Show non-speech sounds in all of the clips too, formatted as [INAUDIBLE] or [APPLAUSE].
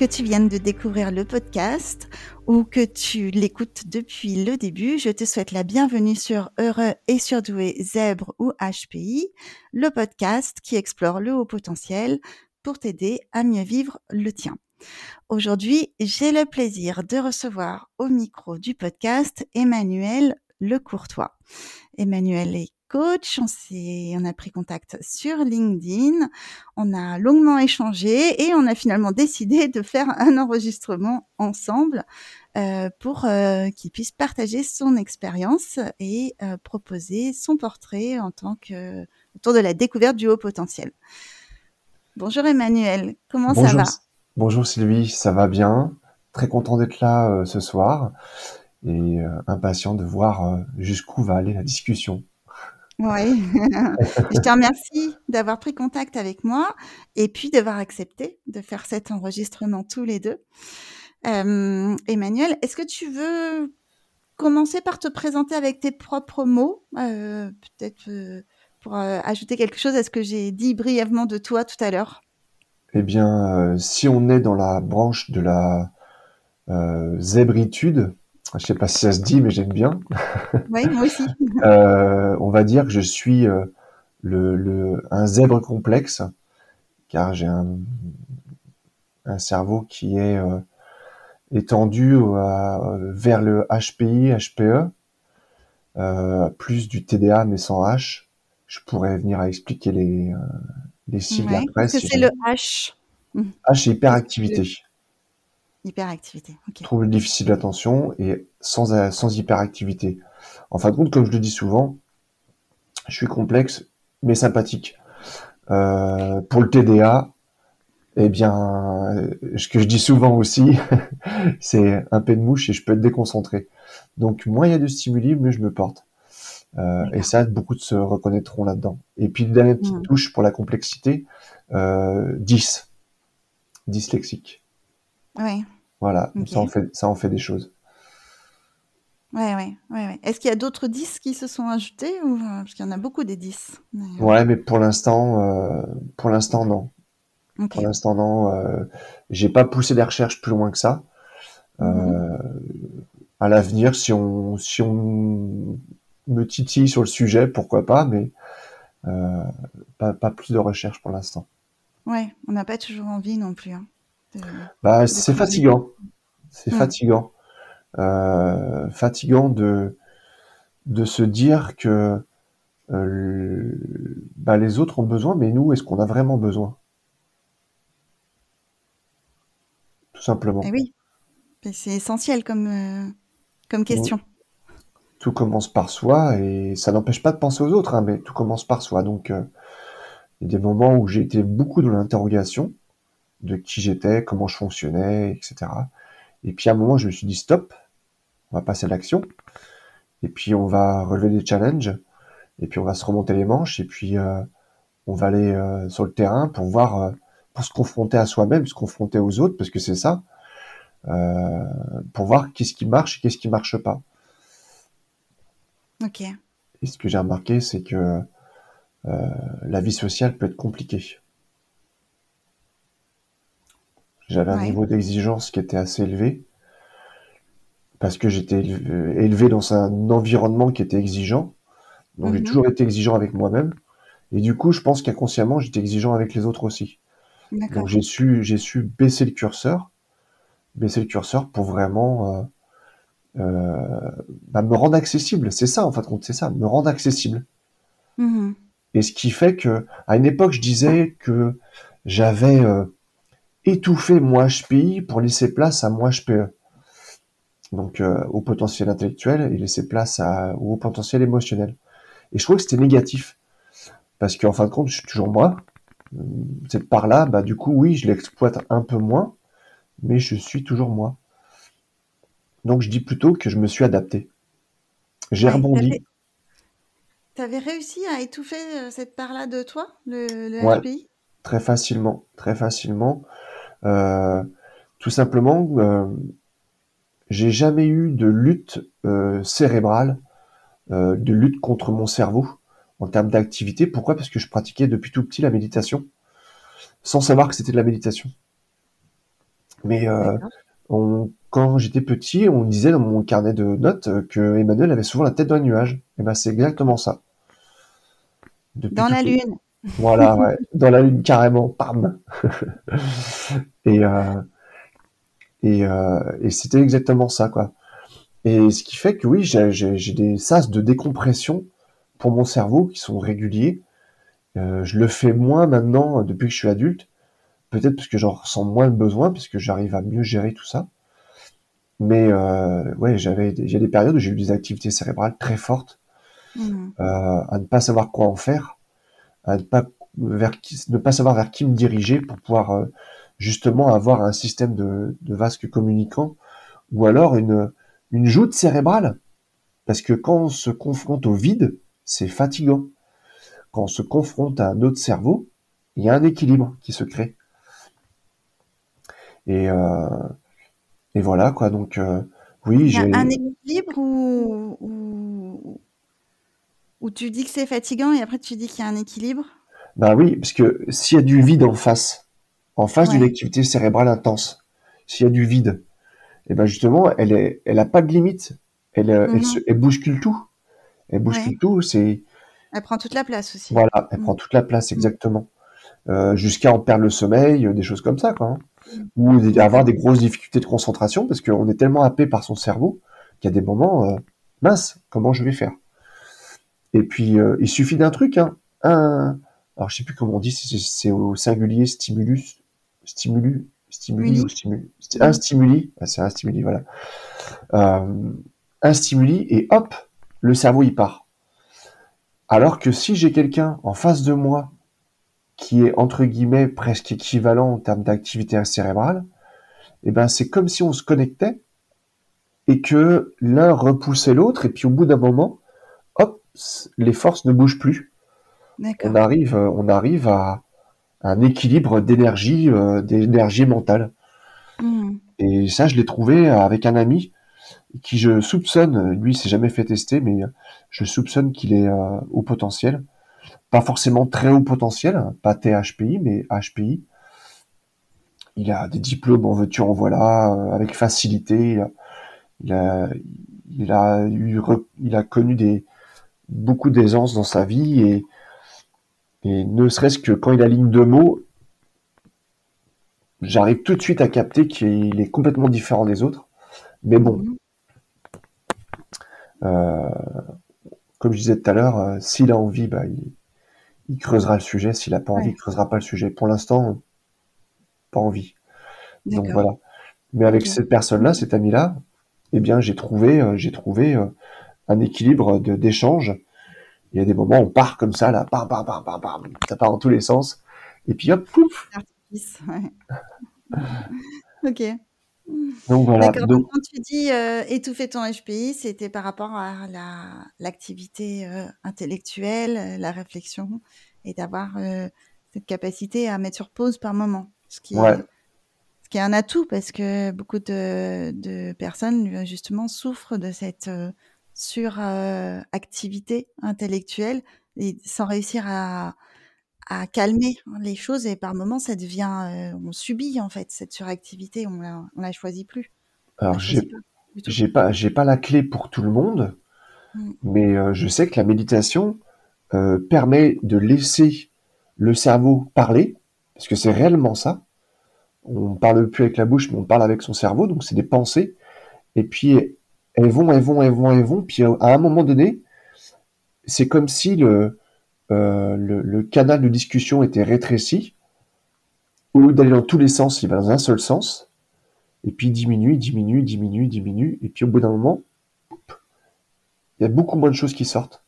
que tu viennes de découvrir le podcast ou que tu l'écoutes depuis le début, je te souhaite la bienvenue sur Heureux et surdoué Zèbre ou HPI, le podcast qui explore le haut potentiel pour t'aider à mieux vivre le tien. Aujourd'hui, j'ai le plaisir de recevoir au micro du podcast Emmanuel Lecourtois. Emmanuel est coach, on, on a pris contact sur LinkedIn, on a longuement échangé et on a finalement décidé de faire un enregistrement ensemble euh, pour euh, qu'il puisse partager son expérience et euh, proposer son portrait en tant que autour de la découverte du haut potentiel. Bonjour Emmanuel, comment ça va? Bonjour Sylvie, ça va bien? Très content d'être là ce soir et impatient de voir jusqu'où va aller la discussion. Oui, [LAUGHS] je te remercie d'avoir pris contact avec moi et puis d'avoir accepté de faire cet enregistrement tous les deux. Euh, Emmanuel, est-ce que tu veux commencer par te présenter avec tes propres mots, euh, peut-être euh, pour ajouter quelque chose à ce que j'ai dit brièvement de toi tout à l'heure. Eh bien, si on est dans la branche de la zébritude, je sais pas si ça se dit, mais j'aime bien. [LAUGHS] Oui, moi aussi. [LAUGHS] euh, on va dire que je suis euh, le, le, un zèbre complexe, car j'ai un, un, cerveau qui est euh, étendu à, vers le HPI, HPE, plus du TDA mais sans H. Je pourrais venir à expliquer les, les sigles ouais, après. Si c'est le H. H, hyperactivité. Hyperactivité, ok. Trouble difficile d'attention et sans, euh, sans hyperactivité. En fin de compte, comme je le dis souvent, je suis complexe mais sympathique. Euh, pour le TDA, eh bien, ce que je dis souvent aussi, [LAUGHS] c'est un peu de mouche et je peux être déconcentré. Donc, moins il y a de stimuli, mieux je me porte. Euh, et ça, beaucoup se reconnaîtront là-dedans. Et puis, dernière petite mmh. touche pour la complexité, euh, 10. Dyslexique. Oui. Voilà, okay. ça, en fait, ça en fait des choses. Ouais, ouais, ouais, ouais. Est-ce qu'il y a d'autres 10 qui se sont ajoutés ou parce qu'il y en a beaucoup des 10 mais... Ouais, mais pour l'instant, euh, pour l'instant non. Okay. Pour l'instant non. Euh, j'ai pas poussé les recherches plus loin que ça. Mm -hmm. À l'avenir, si on si on me titille sur le sujet, pourquoi pas, mais euh, pas, pas plus de recherches pour l'instant. Ouais, on n'a pas toujours envie non plus. Hein, bah, c'est fatigant. C'est mmh. fatigant. Euh, fatigant de, de se dire que euh, bah, les autres ont besoin, mais nous, est-ce qu'on a vraiment besoin? Tout simplement. Et Eh oui, c'est essentiel comme, euh, comme question. Tout commence par soi et ça n'empêche pas de penser aux autres, hein, mais tout commence par soi. Donc, il y a des moments où j'ai été beaucoup dans l'interrogation de qui j'étais, comment je fonctionnais, etc. Et puis à un moment, je me suis dit stop, on va passer à l'action. Et puis on va relever des challenges. Et puis on va se remonter les manches. Et puis euh, on va aller euh, sur le terrain pour voir, euh, pour se confronter à soi-même, se confronter aux autres, parce que c'est ça, euh, pour voir qu'est-ce qui marche et qu'est-ce qui marche pas. Ok. Et ce que j'ai remarqué, c'est que la vie sociale peut être compliquée. J'avais un Ouais. niveau d'exigence qui était assez élevé parce que j'étais élevé élevé dans un environnement qui était exigeant. Donc j'ai Mhm. toujours été exigeant avec moi-même. Et du coup, je pense qu'inconsciemment, j'étais exigeant avec les autres aussi. Donc j'ai su, j'ai su baisser le curseur, baisser le curseur pour vraiment euh, euh, bah, me rendre accessible. C'est ça, en fin de compte, c'est ça, me rendre accessible. Mhm. Et ce qui fait que, à une époque, je disais que j'avais euh, étouffé mon HPI pour laisser place à mon HPE. Donc, euh, au potentiel intellectuel et laisser place à, au potentiel émotionnel. Et je trouvais que c'était négatif. Parce qu'en fin de compte, je suis toujours moi. Euh, Cette part-là, bah, du coup, oui, je l'exploite un peu moins, mais je suis toujours moi. Donc, je dis plutôt que je me suis adapté. J'ai Ouais, rebondi. t'avais, t'avais réussi à étouffer euh, cette part-là de toi, le, le Ouais, très facilement, très facilement. Euh, tout simplement, euh, j'ai jamais eu de lutte euh, cérébrale, de lutte contre mon cerveau en termes d'activité. Pourquoi? Parce que je pratiquais depuis tout petit la méditation, sans savoir que c'était de la méditation. Mais euh, quand j'étais petit, on disait dans mon carnet de notes que Emmanuel avait souvent la tête dans un nuage. Et ben c'est exactement ça. dans la lune. Voilà, ouais, dans la lune carrément, pam. [LAUGHS] et euh, et, euh, et c'était exactement ça, quoi. Et ce qui fait que oui, j'ai des sas de décompression pour mon cerveau qui sont réguliers. Euh, je le fais moins maintenant depuis que je suis adulte, peut-être parce que j'en ressens moins le besoin, puisque j'arrive à mieux gérer tout ça. Mais ouais, j'avais il y a des périodes où j'ai eu des activités cérébrales très fortes, mmh. à ne pas savoir quoi en faire, à ne pas vers qui, ne pas savoir vers qui me diriger pour pouvoir euh, justement avoir un système de, de vasque communicant, ou alors une une joute cérébrale, parce que quand on se confronte au vide, c'est fatigant. Quand on se confronte à un autre cerveau, il y a un équilibre qui se crée. Et euh, et voilà quoi. Donc euh, oui, j'ai un équilibre où, où, tu dis que c'est fatigant et après tu dis qu'il y a un équilibre? Ben oui, parce que s'il y a du vide en face, en face d'une activité cérébrale intense, s'il y a du vide, et ben justement, elle est, elle a pas de limite. Elle, euh, elle, se, elle bouscule tout. Elle bouscule tout. C'est. Elle prend toute la place aussi. Voilà, elle prend toute la place exactement. Euh, jusqu'à en perdre le sommeil, des choses comme ça, quoi. Hein ou avoir des grosses difficultés de concentration parce qu'on est tellement happé par son cerveau qu'il y a des moments, euh, mince, comment je vais faire? Et puis, euh, il suffit d'un truc, hein, un, alors je sais plus comment on dit, c'est au singulier stimulus, stimulus, stimuli ou stimulus, un stimuli, ah, c'est un stimuli, voilà, euh, un stimuli et hop, le cerveau y part. Alors que si j'ai quelqu'un en face de moi qui est entre guillemets presque équivalent en termes d'activité cérébrale, et eh ben c'est comme si on se connectait et que l'un repoussait l'autre et puis au bout d'un moment, les forces ne bougent plus. On arrive, on arrive à un équilibre d'énergie, euh, d'énergie mentale. Mmh. Et ça, je l'ai trouvé avec un ami qui je soupçonne, lui, s'est jamais fait tester, mais je soupçonne qu'il est euh, au potentiel pas forcément très haut potentiel, hein, pas THPI, mais HPI. Il a des diplômes en voiture en voilà, euh, avec facilité. Il a, il a, eu, il a connu des, beaucoup d'aisance dans sa vie et, et ne serait-ce que quand il aligne deux mots, j'arrive tout de suite à capter qu'il est complètement différent des autres. Mais bon, mhm. euh, comme je disais tout à l'heure, euh, s'il a envie, bah, il, il creusera le sujet. S'il a pas envie, il creusera pas le sujet. Pour l'instant, pas envie. Donc voilà. Mais avec cette personne-là, cet ami-là, eh bien, j'ai trouvé, euh, j'ai trouvé un équilibre d'échange. Il y a des moments où on part comme ça, là, bam, bam, bam, bam, bam, ça part dans tous les sens. Et puis hop, pouf. [LAUGHS] ok. Donc voilà. Donc, quand tu dis euh, étouffer ton HPI, c'était par rapport à l'activité euh, intellectuelle, la réflexion, et d'avoir euh, cette capacité à mettre sur pause par moment. Ce qui, est, ce qui est un atout parce que beaucoup de, de personnes justement souffrent de cette suractivité intellectuelle et sans réussir à, à calmer les choses et par moments ça devient euh, on subit en fait cette suractivité on la, on la choisit plus. Alors j'ai pas j'ai pas la clé pour tout le monde mmh. mais euh, je sais que la méditation permet de laisser le cerveau parler parce que c'est réellement ça. On parle plus avec la bouche mais on parle avec son cerveau donc c'est des pensées. Et puis elles vont elles vont elles vont elles vont puis à un moment donné c'est comme si le euh, canal de discussion était rétréci. Au lieu d'aller dans tous les sens, il va dans un seul sens. Et puis diminue, diminue, diminue, diminue. Et puis au bout d'un moment, il y a beaucoup moins de choses qui sortent.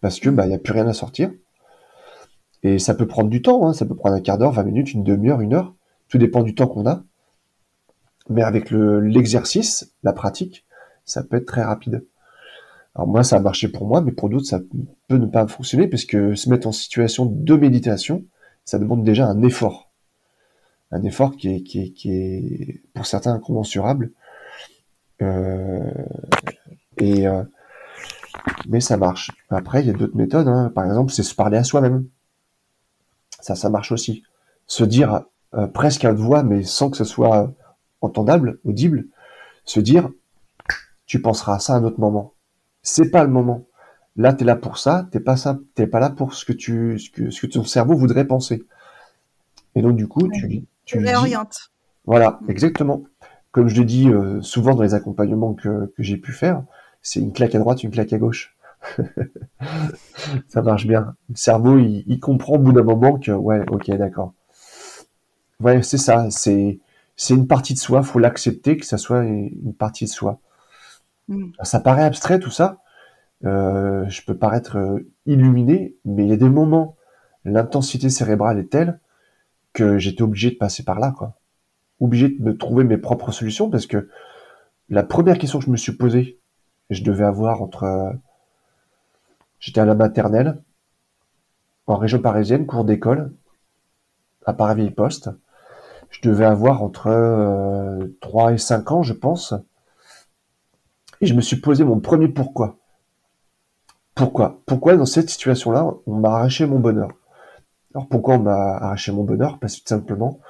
Parce que bah, il n'y a plus rien à sortir. Et ça peut prendre du temps, hein. ça peut prendre un quart d'heure, 20 minutes, une demi-heure, une heure. Tout dépend du temps qu'on a. Mais avec l'exercice, la pratique, ça peut être très rapide. Alors moi, ça a marché pour moi, mais pour d'autres, ça peut ne pas fonctionner parce que se mettre en situation de méditation, ça demande déjà un effort. Un effort qui est, pour certains incommensurable. Euh, et, euh, mais ça marche. Après, il y a d'autres méthodes. Hein. Par exemple, c'est se parler à soi-même. Ça, ça marche aussi. Se dire euh, presque à voix, mais sans que ce soit entendable, audible, se dire, tu penseras à ça à un autre moment. C'est pas le moment. Là, tu es là pour ça, t'es pas ça, t'es pas là pour ce que tu, ce que, ce que ton cerveau voudrait penser. Et donc, du coup, tu, tu réorientes. Voilà, mm. exactement. Comme je l'ai dit euh, souvent dans les accompagnements que, que j'ai pu faire, c'est une claque à droite, une claque à gauche. [LAUGHS] ça marche bien. Le cerveau, il, il comprend au bout d'un moment que, ouais, ok, d'accord. Ouais, c'est ça. C'est, c'est une partie de soi. Faut l'accepter que ça soit une partie de soi. Mm. Ça paraît abstrait tout ça. Euh, je peux paraître euh, illuminé, mais il y a des moments, l'intensité cérébrale est telle que j'étais obligé de passer par là, quoi. Obligé de me trouver mes propres solutions parce que la première question que je me suis posée, je devais avoir entre, euh, j'étais à la maternelle, en région parisienne, cours d'école, à Paris-Poste. Je devais avoir entre euh, 3 et 5 ans, je pense. Et je me suis posé mon premier pourquoi. Pourquoi? Pourquoi dans cette situation-là, on m'a arraché mon bonheur? Alors pourquoi on m'a arraché mon bonheur? Parce que tout simplement,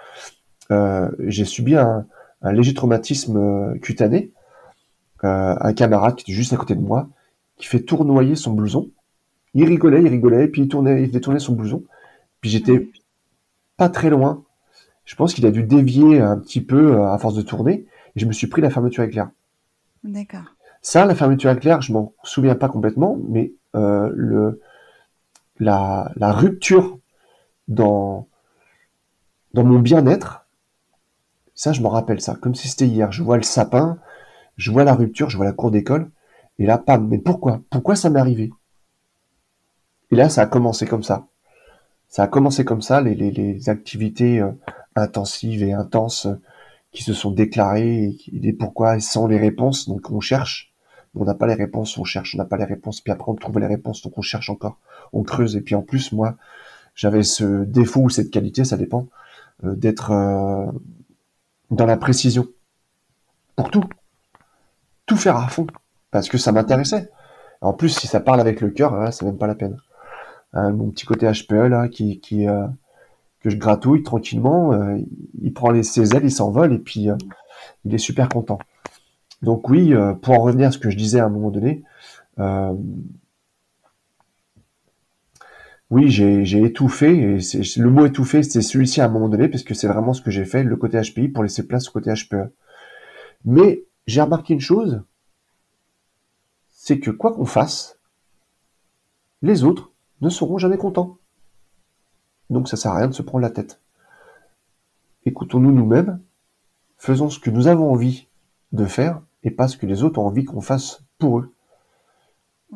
euh, j'ai subi un, léger traumatisme euh, cutané. Euh, un camarade qui était juste à côté de moi, qui fait tournoyer son blouson. Il rigolait, il rigolait, puis il tournait, il faisait son blouson. Puis j'étais pas très loin. Je pense qu'il a dû dévier un petit peu à force de tourner, et je me suis pris la fermeture éclair. D'accord. Ça, la fermeture éclair, je m'en souviens pas complètement, mais euh, la, rupture dans, mon bien-être, ça, je m'en rappelle ça, comme si c'était hier. Je vois le sapin, je vois la rupture, je vois la cour d'école, et là, pam, mais pourquoi? Pourquoi ça m'est arrivé? Et là, ça a commencé comme ça. Ça a commencé comme ça, les activités euh, intensives et intenses euh, qui se sont déclarées, et, et pourquoi sans les réponses, donc on cherche on n'a pas les réponses, on cherche, on n'a pas les réponses, puis après on trouve les réponses, donc on cherche encore, on creuse, et puis en plus, moi, j'avais ce défaut ou cette qualité, ça dépend, euh, d'être euh, dans la précision. Pour tout. Tout faire à fond. Parce que ça m'intéressait. En plus, si ça parle avec le cœur, là, c'est même pas la peine. Euh, mon petit côté HPE, qui, qui que je gratouille tranquillement, il prend les, ses ailes, il s'envole, et puis il est super content. Donc oui, euh, pour en revenir à ce que je disais à un moment donné, euh, oui, j'ai étouffé, et le mot étouffé, c'est celui-ci à un moment donné, parce que c'est vraiment ce que j'ai fait, le côté HPI, pour laisser place au côté HPE. Mais j'ai remarqué une chose, c'est que quoi qu'on fasse, les autres ne seront jamais contents. Donc ça sert à rien de se prendre la tête. Écoutons-nous nous-mêmes, faisons ce que nous avons envie de faire et pas ce que les autres ont envie qu'on fasse pour eux.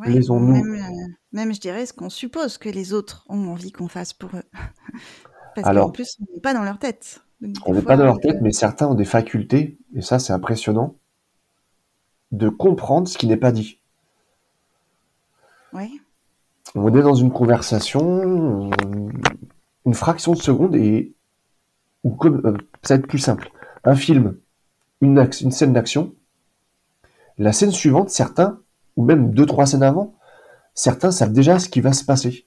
les nous même, euh, même, je dirais, ce qu'on suppose que les autres ont envie qu'on fasse pour eux. [LAUGHS] Parce qu'en plus, on n'est pas dans leur tête. on n'est pas dans leur tête, mais certains ont des facultés, et ça c'est impressionnant, de comprendre ce qui n'est pas dit. Oui. On est dans une conversation, une fraction de seconde, et ou comme, euh, ça va être plus simple. Un film, une, une scène d'action, la scène suivante, certains, ou même deux, trois scènes avant, certains savent déjà ce qui va se passer.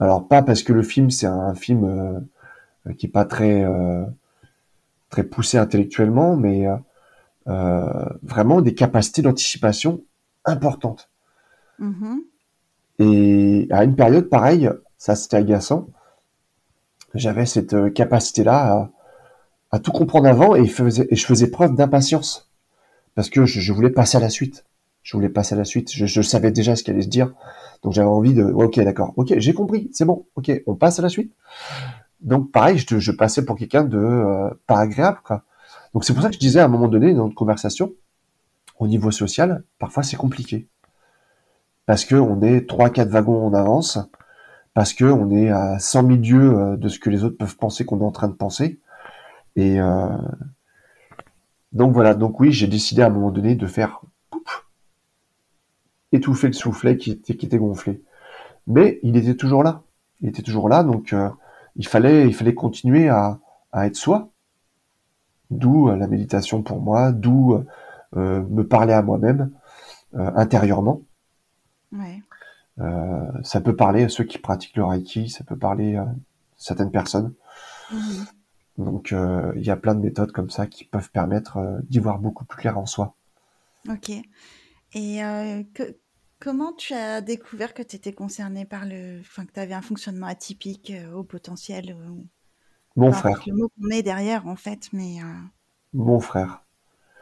Alors pas parce que le film c'est un film euh, qui est pas très euh, très poussé intellectuellement, mais euh, vraiment des capacités d'anticipation importantes. Mm-hmm. Et à une période pareille, ça c'était agaçant. J'avais cette capacité-là à, tout comprendre avant et, je faisais preuve d'impatience parce que je, voulais passer à la suite. Je voulais passer à la suite. Je, savais déjà ce qu'elle allait se dire. Donc j'avais envie de, ok, d'accord, ok, j'ai compris, c'est bon, ok, on passe à la suite. Donc pareil, je, passais pour quelqu'un de euh, pas agréable. Donc c'est pour ça que je disais à un moment donné dans notre conversation, au niveau social, parfois c'est compliqué. Parce que on est trois, quatre wagons en avance, parce que on est à 100 milieux euh, de ce que les autres peuvent penser qu'on est en train de penser. Et, euh, donc voilà, donc oui, j'ai décidé à un moment donné de faire étouffer le soufflet qui était, qui était gonflé. Mais il était toujours là. Il était toujours là, donc euh, il fallait, il fallait continuer à, à être soi. D'où euh, la méditation pour moi, d'où euh, me parler à moi-même intérieurement. Ouais. ça peut parler à ceux qui pratiquent le Reiki, ça peut parler à certaines personnes. Mmh Donc euh, il y a plein de méthodes comme ça qui peuvent permettre euh, d'y voir beaucoup plus clair en soi. Ok. Et euh, que, comment tu as découvert que tu étais concerné par le, enfin que tu avais un fonctionnement atypique au potentiel Mon frère. Le mot qu'on met derrière en fait, mais. Mon frère.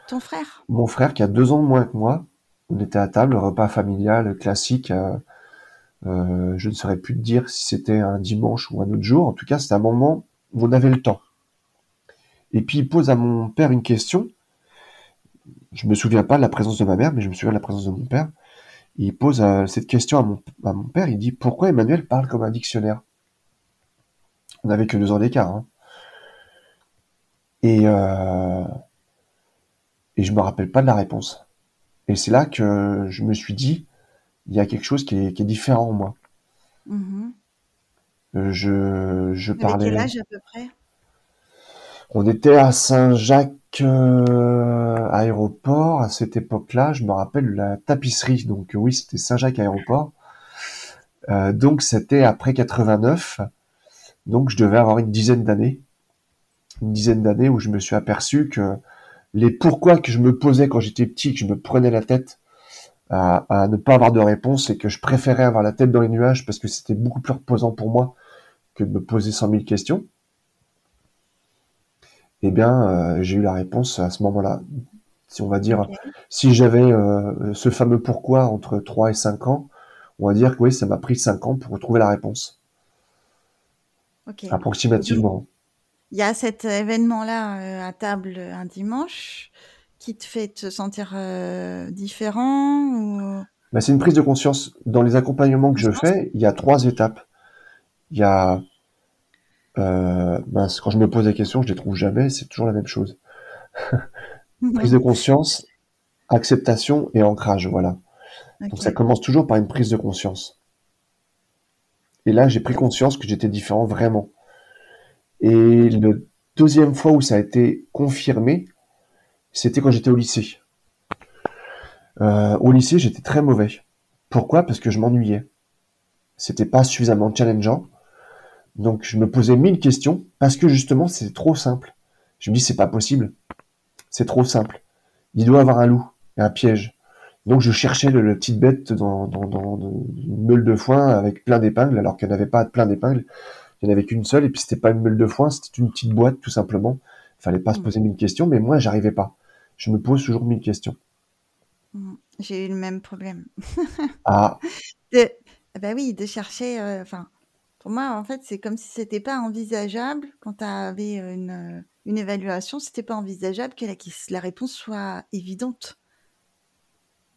Ton frère? Mon frère qui a deux ans de moins que moi. On était à table, repas familial classique. je ne saurais plus te dire si c'était un dimanche ou un autre jour. En tout cas, c'était un moment où on avait le temps. Et puis il pose à mon père une question. Je me souviens pas de la présence de ma mère, mais je me souviens de la présence de mon père. il pose euh, cette question à mon, père. Il dit pourquoi Emmanuel parle comme un dictionnaire? On n'avait que deux ans d'écart. Hein. Et euh, et je me rappelle pas de la réponse. Et c'est là que je me suis dit il y a quelque chose qui est, différent en moi. Mm-hmm. Euh, je, je parlais. quel âge à peu près? On était à Saint-Jacques euh, aéroport à cette époque-là. Je me rappelle la tapisserie. Donc oui, c'était Saint-Jacques aéroport. Euh, donc c'était après 89. Donc je devais avoir une dizaine d'années. Une dizaine d'années où je me suis aperçu que les pourquoi que je me posais quand j'étais petit, que je me prenais la tête à, à, ne pas avoir de réponse et que je préférais avoir la tête dans les nuages parce que c'était beaucoup plus reposant pour moi que de me poser cent mille questions eh bien, euh, j'ai eu la réponse à ce moment-là. Si on va dire, si j'avais euh, ce fameux pourquoi entre 3 et 5 ans, on va dire que oui, ça m'a pris 5 ans pour retrouver la réponse. Approximativement. Il y a cet événement-là euh, à table un dimanche qui te fait te sentir différent ou... Bah, c'est une prise de conscience. Dans les accompagnements que je fais, il y a trois étapes. Il y a euh, quand je me pose des questions, je les trouve jamais, c'est toujours la même chose. [LAUGHS] prise de conscience, acceptation et ancrage, voilà. Donc ça commence toujours par une prise de conscience. Et là, j'ai pris conscience que j'étais différent vraiment. Et le deuxième fois où ça a été confirmé, c'était quand j'étais au lycée. Euh, au lycée, j'étais très mauvais. Pourquoi? Parce que je m'ennuyais. C'était pas suffisamment challengeant. Donc je me posais mille questions parce que justement c'est trop simple. Je me dis c'est pas possible, c'est trop simple. Il doit avoir un loup et un piège. Donc je cherchais le, le petite bête dans, dans, dans, une meule de foin avec plein d'épingles alors qu'il n'y avait pas plein d'épingles. Il n'y en avait qu'une seule et puis c'était pas une meule de foin, c'était une petite boîte tout simplement. Il fallait pas se poser mille questions, mais moi j'arrivais pas. Je me pose toujours mille questions. Mm. J'ai eu le même problème. ah. [LAUGHS] bah oui, de chercher. Euh, pour moi, en fait, c'est comme si c'était pas envisageable quand tu avais une, une évaluation, c'était pas envisageable que la, la réponse soit évidente.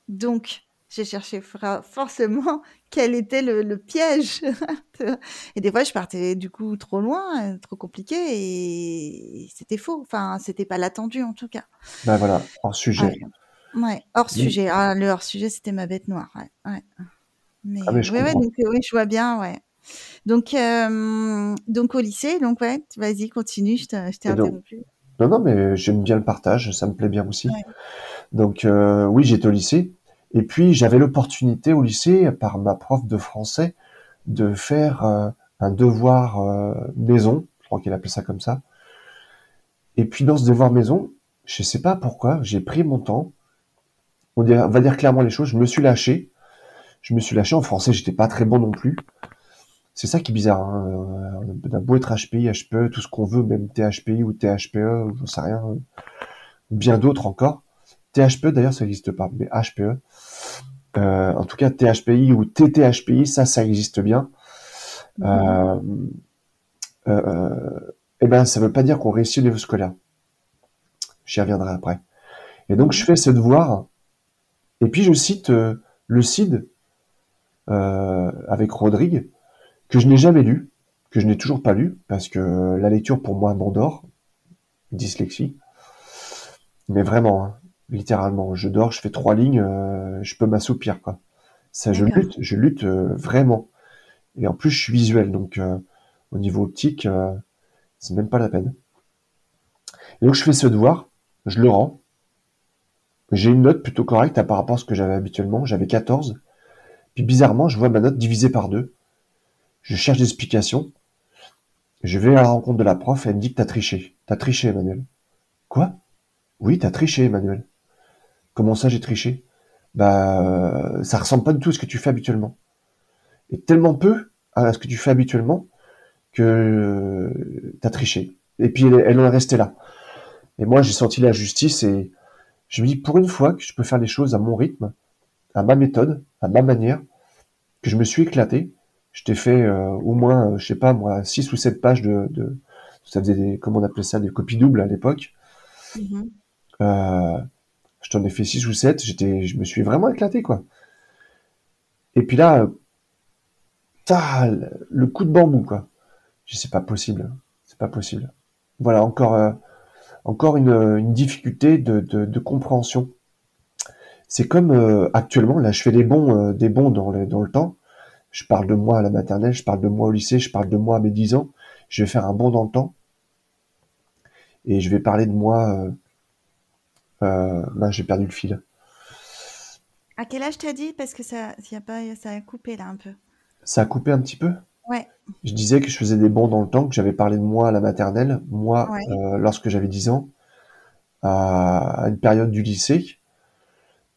Donc, j'ai cherché forcément [LAUGHS] quel était le, piège. [LAUGHS] et des fois, je partais du coup trop loin, trop compliqué, et c'était faux. Enfin, c'était pas l'attendu en tout cas. Ben voilà, hors sujet. Ouais, hors sujet. Ah, le hors sujet, c'était ma bête noire. Ouais, Mais, ah, je donc, oui, je vois bien, ouais. Donc, euh, donc au lycée, donc ouais, vas-y, continue, je t'ai interrompu. Non, non, mais j'aime bien le partage, ça me plaît bien aussi. Donc euh, oui, j'étais au lycée. Et puis j'avais l'opportunité au lycée, par ma prof de français, de faire euh, un devoir maison, je crois qu'elle appelait ça comme ça. Et puis dans ce devoir maison, je sais pas pourquoi, j'ai pris mon temps. On, on va dire clairement les choses, je me suis lâché. Je me suis lâché en français, j'étais pas très bon non plus. C'est ça qui est bizarre. Hein. On a beau être HPI, HPE, tout ce qu'on veut, même THPI ou THPE, j'en sais rien. Bien d'autres encore. THPE d'ailleurs ça n'existe pas, mais HPE. Euh, en tout cas THPI ou TTHPI, ça, ça existe bien. Euh, euh, eh ben, ça veut pas dire qu'on réussit au niveau scolaire. J'y reviendrai après. Et donc, je fais ce devoir. Et puis, je cite le CID avec Rodrigue que je n'ai jamais lu, que je n'ai toujours pas lu, parce que la lecture pour moi m'endort, dyslexie. Mais vraiment, hein, littéralement, je dors, je fais trois lignes, euh, je peux m'assoupir, quoi. Ça, je lutte, je lutte euh, vraiment. Et en plus, je suis visuel, donc euh, au niveau optique, c'est même pas la peine. Et donc, je fais ce devoir, je le rends. J'ai une note plutôt correcte par rapport à ce que j'avais habituellement. J'avais 14. Puis bizarrement, je vois ma note divisée par deux je cherche des explications. Je vais à la rencontre de la prof, elle me dit que t'as triché. T'as triché, Emmanuel. Quoi? Oui, t'as triché, Emmanuel. Comment ça, j'ai triché? Bah, ça ressemble pas du tout à ce que tu fais habituellement. Et tellement peu à ce que tu fais habituellement que t'as triché. Et puis elle, elle en est restée là. Et moi, j'ai senti la justice et je me dis pour une fois que je peux faire les choses à mon rythme, à ma méthode, à ma manière, que je me suis éclaté. Je t'ai fait euh, au moins, euh, je sais pas moi, six ou sept pages de, de ça faisait des, comment on appelait ça, des copies doubles à l'époque. Mhm. Euh, je t'en ai fait six ou sept. J'étais, je me suis vraiment éclaté quoi. Et puis là, ça, le coup de bambou quoi. Je sais pas possible, c'est pas possible. Voilà encore, euh, encore une, une difficulté de, de, de compréhension. C'est comme euh, actuellement, là, je fais des bons, euh, des bons dans le, dans le temps. Je parle de moi à la maternelle, je parle de moi au lycée, je parle de moi à mes 10 ans. Je vais faire un bond dans le temps et je vais parler de moi. Euh, euh, ben, j'ai perdu le fil. À quel âge t'as dit? Parce que ça, y a pas, ça a coupé là un peu. Ça a coupé un petit peu? Ouais. Je disais que je faisais des bons dans le temps, que j'avais parlé de moi à la maternelle, moi Ouais. euh, lorsque j'avais 10 ans, à une période du lycée,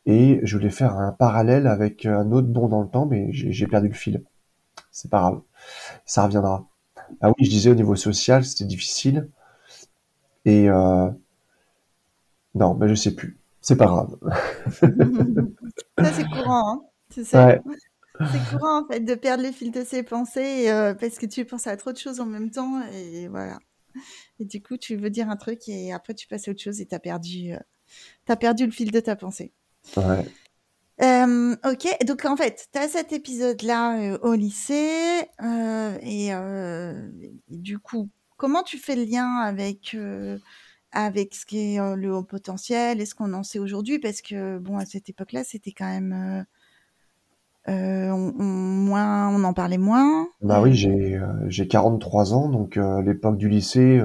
et je voulais faire un parallèle avec un autre bond dans le temps, mais j'ai perdu le fil. C'est pas grave, ça reviendra. Ah oui, je disais au niveau social, c'était difficile, et euh, non, mais je sais plus. C'est pas grave. Ça, c'est courant, hein. Tu sais, Ouais, c'est courant en fait de perdre le fil de ses pensées euh, parce que tu penses à trop de choses en même temps et voilà. Et du coup, tu veux dire un truc et après tu passes à autre chose et t'as perdu, euh, t'as perdu le fil de ta pensée. Ouais. Euh, ok, donc en fait, tu as cet épisode-là euh, au lycée euh, et, euh, et du coup, comment tu fais le lien avec avec ce qui est le haut potentiel et ce qu'on en sait aujourd'hui? Parce que bon, à cette époque-là, c'était quand même on, on- moins, on en parlait moins. Bah oui, j'ai euh, j'ai 43 ans, donc à l'époque du lycée,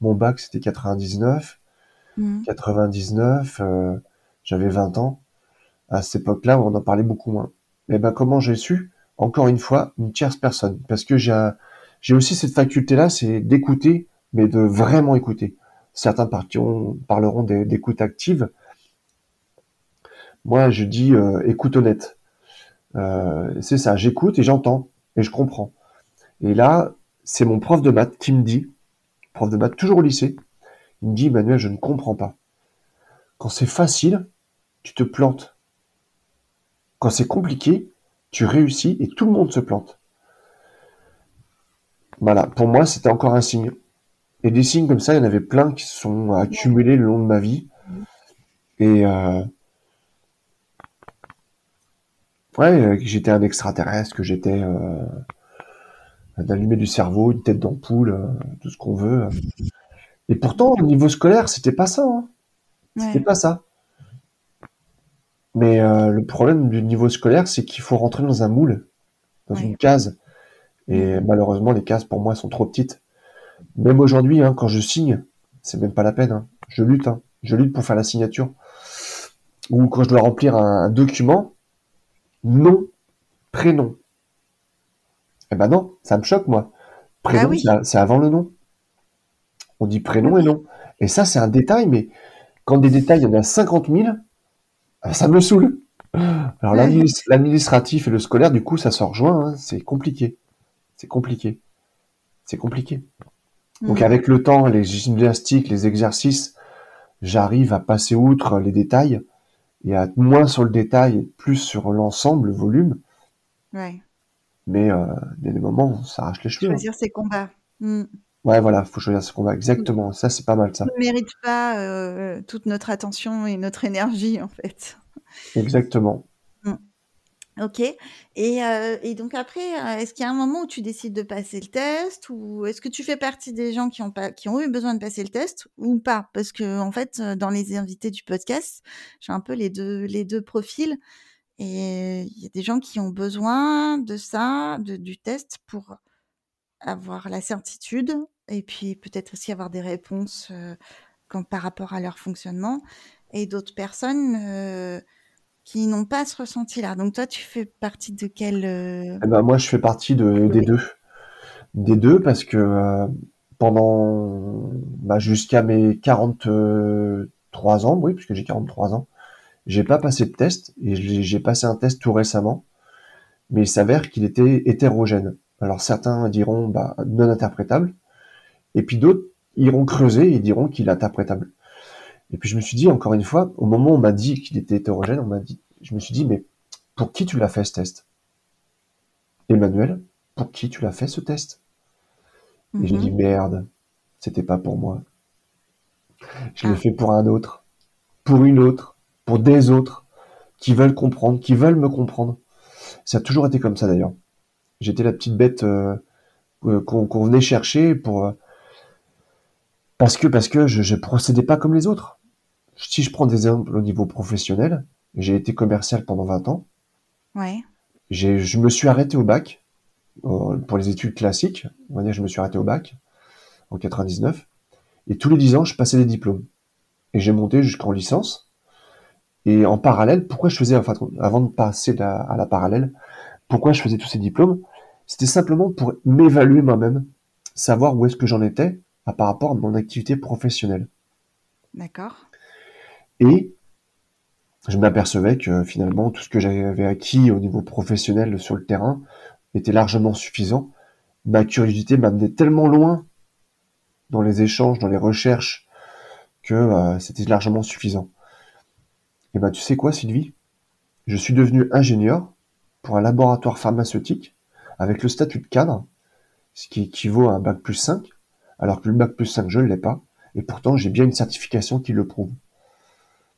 mon bac c'était 99. hmm, 99, euh, j'avais 20 ans. À cette époque-là, on en parlait beaucoup moins. Et ben comment j'ai su? Encore une fois, une tierce personne. Parce que j'ai aussi cette faculté-là, c'est d'écouter, mais de vraiment écouter. Certains parleront d'écoute active. Moi, je dis euh, écoute honnête. Euh, c'est ça, j'écoute et j'entends et je comprends. Et là, c'est mon prof de maths qui me dit, prof de maths toujours au lycée, il me dit, Manuel, je ne comprends pas. Quand c'est facile, tu te plantes. Quand c'est compliqué, tu réussis et tout le monde se plante. Voilà, pour moi, c'était encore un signe. Et des signes comme ça, il y en avait plein qui se sont accumulés le long de ma vie. Et euh, ouais, euh, que j'étais un extraterrestre, que j'étais euh, un allumé du cerveau, une tête d'ampoule, euh, tout ce qu'on veut. Et pourtant, au niveau scolaire, c'était pas ça. Hein. C'était ouais, pas ça. Mais euh, le problème du niveau scolaire, c'est qu'il faut rentrer dans un moule, dans ouais. une case. Et malheureusement, les cases, pour moi, sont trop petites. Même aujourd'hui, hein, quand je signe, c'est même pas la peine. hein. Je lutte. hein. Je lutte pour faire la signature. Ou quand je dois remplir un, un document, nom, prénom. Eh ben non, ça me choque, moi. Ah Prénom, oui, c'est avant le nom. On dit ah prénom et nom. Et ça, c'est un détail, mais quand des détails, il y en a 50 000, ah, ça me saoule. Alors l'administratif et le scolaire, du coup, ça se rejoint. hein. C'est compliqué. C'est compliqué. C'est compliqué. Donc Hmm. avec le temps, les gymnastiques, les exercices, j'arrive à passer outre les détails et à être moins sur le détail et plus sur l'ensemble, le volume. Ouais. Mais euh, il y a des moments où ça arrache les cheveux. hein. Choisir ses combats. Hmm. Ouais, voilà, faut choisir ce combat. Exactement. Ça, c'est pas mal, ça. Ne mérite pas euh, toute notre attention et notre énergie, en fait. Exactement. Mm. Ok. Et, euh, et donc après, euh, est-ce qu'il y a un moment où tu décides de passer le test ou est-ce que tu fais partie des gens qui ont, pas, qui ont eu besoin de passer le test ou pas? Parce que en fait, euh, dans les invités du podcast, j'ai un peu les deux, les deux profils et il y a des gens qui ont besoin de ça, de, du test pour avoir la certitude et puis peut-être aussi avoir des réponses euh, quand, par rapport à leur fonctionnement et d'autres personnes euh, qui n'ont pas ce ressenti-là. Donc toi, tu fais partie de quel... euh, Eh ben, moi, je fais partie de, des deux. Des deux, parce que euh, pendant bah, jusqu'à mes 43 ans, oui, puisque j'ai 43 ans, j'ai pas passé de test et j'ai passé un test tout récemment, mais il s'avère qu'il était hétérogène. Alors certains diront bah, non interprétable, et puis d'autres iront creuser et diront qu'il est interprétable. Et puis je me suis dit encore une fois, au moment où on m'a dit qu'il était hétérogène, on m'a dit, je me suis dit mais pour qui tu l'as fait ce test? Emmanuel, pour qui tu l'as fait ce test? Et j'ai dit mhm. merde, c'était pas pour moi. Je l'ai ah. fait pour un autre, pour une autre, pour des autres qui veulent comprendre, qui veulent me comprendre. Ça a toujours été comme ça d'ailleurs. J'étais la petite bête euh, euh, qu'on venait chercher pour euh, parce que parce que je, je procédais pas comme les autres. Si je prends des exemples au niveau professionnel, j'ai été commercial pendant 20 ans. Ouais. Je me suis arrêté au bac pour les études classiques. On va dire je me suis arrêté au bac en 99. Et tous les 10 ans, je passais des diplômes. Et j'ai monté jusqu'en licence. Et en parallèle, pourquoi je faisais, enfin, avant de passer à la parallèle, pourquoi je faisais tous ces diplômes C'était simplement pour m'évaluer moi-même, savoir où est-ce que j'en étais par rapport à mon activité professionnelle. D'accord. Et je m'apercevais que finalement, tout ce que j'avais acquis au niveau professionnel sur le terrain était largement suffisant. Ma curiosité m'amenait tellement loin dans les échanges, dans les recherches, que euh, c'était largement suffisant. Et ben, tu sais quoi, Sylvie? Je suis devenu ingénieur pour un laboratoire pharmaceutique avec le statut de cadre, ce qui équivaut à un bac plus 5, alors que le bac plus 5, je ne l'ai pas, et pourtant j'ai bien une certification qui le prouve.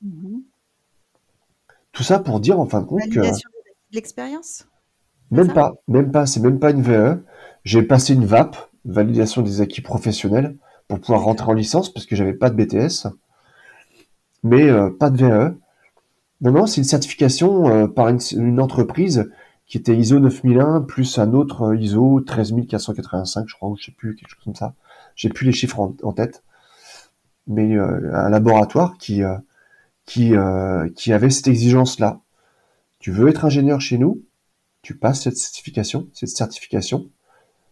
Mhm. Tout ça pour dire en fin de compte que... L'expérience Même pas, même pas, c'est même pas une VE. J'ai passé une VAP, validation des acquis professionnels, pour pouvoir rentrer en licence parce que j'avais pas de BTS, mais euh, pas de VE. Non, non, c'est une certification euh, par une, entreprise qui était ISO 9001 plus un autre euh, ISO 13485, je crois, ou je sais plus, quelque chose comme ça. J'ai plus les chiffres en, tête. Mais euh, un laboratoire qui, qui, qui avait cette exigence-là. Tu veux être ingénieur chez nous, tu passes cette certification, cette certification.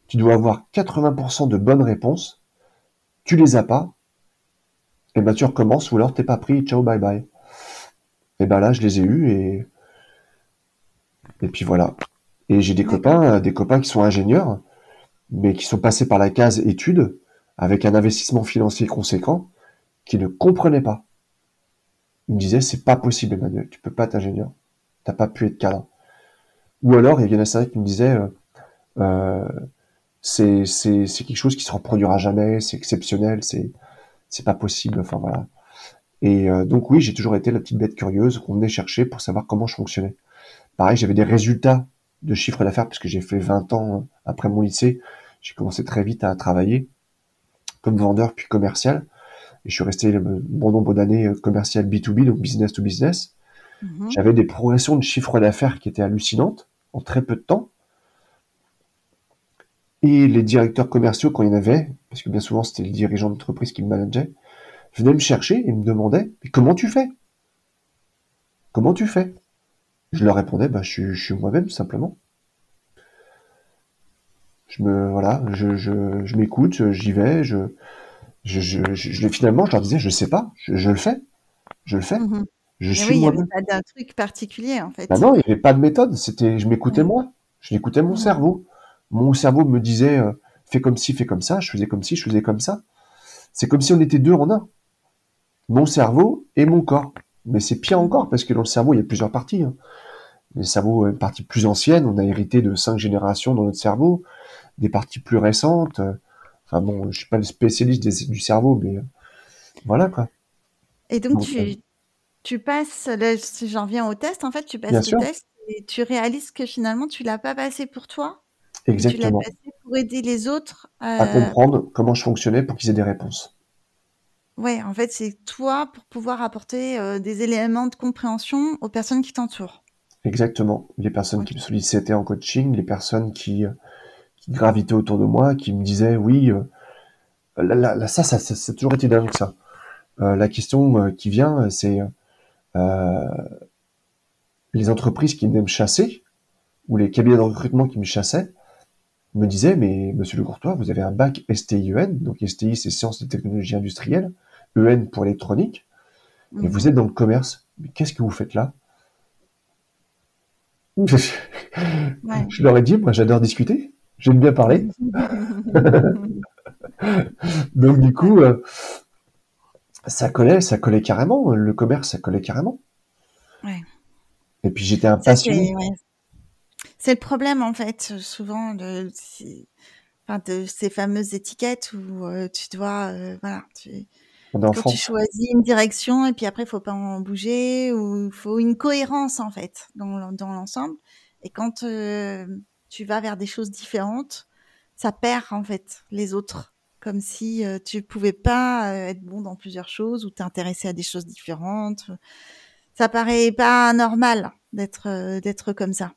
Tu dois avoir 80% de bonnes réponses. Tu les as pas, et ben tu recommences ou alors t'es pas pris, ciao bye bye. Et ben là, je les ai eus et et puis voilà. Et j'ai des copains, des copains qui sont ingénieurs, mais qui sont passés par la case études avec un investissement financier conséquent, qui ne comprenaient pas. Ils me disaient c'est pas possible, Emmanuel, tu peux pas être ingénieur, t'as pas pu être cadre. Ou alors il y en a certains qui me disaient euh, euh, c'est c'est c'est quelque chose qui se reproduira jamais, c'est exceptionnel, c'est c'est pas possible. Enfin voilà. Et euh, donc oui, j'ai toujours été la petite bête curieuse qu'on venait chercher pour savoir comment je fonctionnais. Pareil, j'avais des résultats de chiffre d'affaires parce que j'ai fait 20 ans après mon lycée. J'ai commencé très vite à travailler comme vendeur puis commercial. Et je suis resté bon nombre d'années euh, commercial B2B, donc business to business. Mhm. J'avais des progressions de chiffre d'affaires qui étaient hallucinantes en très peu de temps. Et les directeurs commerciaux, quand il y en avait, parce que bien souvent c'était les dirigeants d'entreprise qui me manageaient, venaient me chercher et me demandaient mais comment tu fais? Comment tu fais? Je leur répondais bah, je, suis moi-même simplement. Je me voilà, je, je, je m'écoute, j'y vais, je, je, je, finalement je leur disais je sais pas, je, le fais, je le fais. Mhm. Je suis oui, il n'y avait pas d'un truc particulier en fait. Bah non, il n'y avait pas de méthode. C'était, je m'écoutais moi, je l'écoutais mon cerveau. Mon cerveau me disait euh, fais comme ci, fais comme ça. Je faisais comme ci, je faisais comme ça. C'est comme si on était deux en un mon cerveau et mon corps. Mais c'est pire encore parce que dans le cerveau, il y a plusieurs parties. Hein. Le cerveau, une partie plus ancienne, on a hérité de cinq générations dans notre cerveau, des parties plus récentes. Enfin bon, je suis pas le spécialiste du cerveau, mais euh, voilà quoi. Et donc, tu, euh, tu, passes, si j'en viens au test, en fait, tu passes le test et tu réalises que finalement, tu l'as pas passé pour toi. Exactement. Tu l'as passé pour aider les autres à comprendre comment je fonctionnais pour qu'ils aient des réponses. Ouais, en fait, c'est toi pour pouvoir apporter euh, des éléments de compréhension aux personnes qui t'entourent. Exactement. Les personnes qui me sollicitaient en coaching, les personnes qui, euh, qui, gravitaient autour de moi, qui me disaient oui, euh, là, ça, ça, ça, a toujours été dingue ça. la question qui vient, c'est les entreprises qui venaient me chasser, ou les cabinets de recrutement qui me chassaient, me disait, mais monsieur Le Courtois, vous avez un bac STIEN, donc STI c'est sciences et technologies industrielles, EN pour électronique, et Mhm. vous êtes dans le commerce. Mais qu'est-ce que vous faites là? Ouais. [LAUGHS] Je leur ai dit, moi j'adore discuter, j'aime bien parler. [LAUGHS] Donc du coup, euh, ça collait, ça collait carrément, le commerce, ça collait carrément. Ouais. Et puis j'étais un Ça, passionné. c'est ouais. C'est le problème en fait, souvent de, de ces fameuses étiquettes où euh, tu dois, euh, voilà, tu, quand tu choisis une direction et puis après il faut pas en bouger ou il faut une cohérence en fait dans, dans l'ensemble. Et quand euh, tu vas vers des choses différentes, ça perd en fait les autres, comme si euh, tu pouvais pas être bon dans plusieurs choses ou t'intéresser à des choses différentes. Ça paraît pas normal d'être euh, d'être comme ça.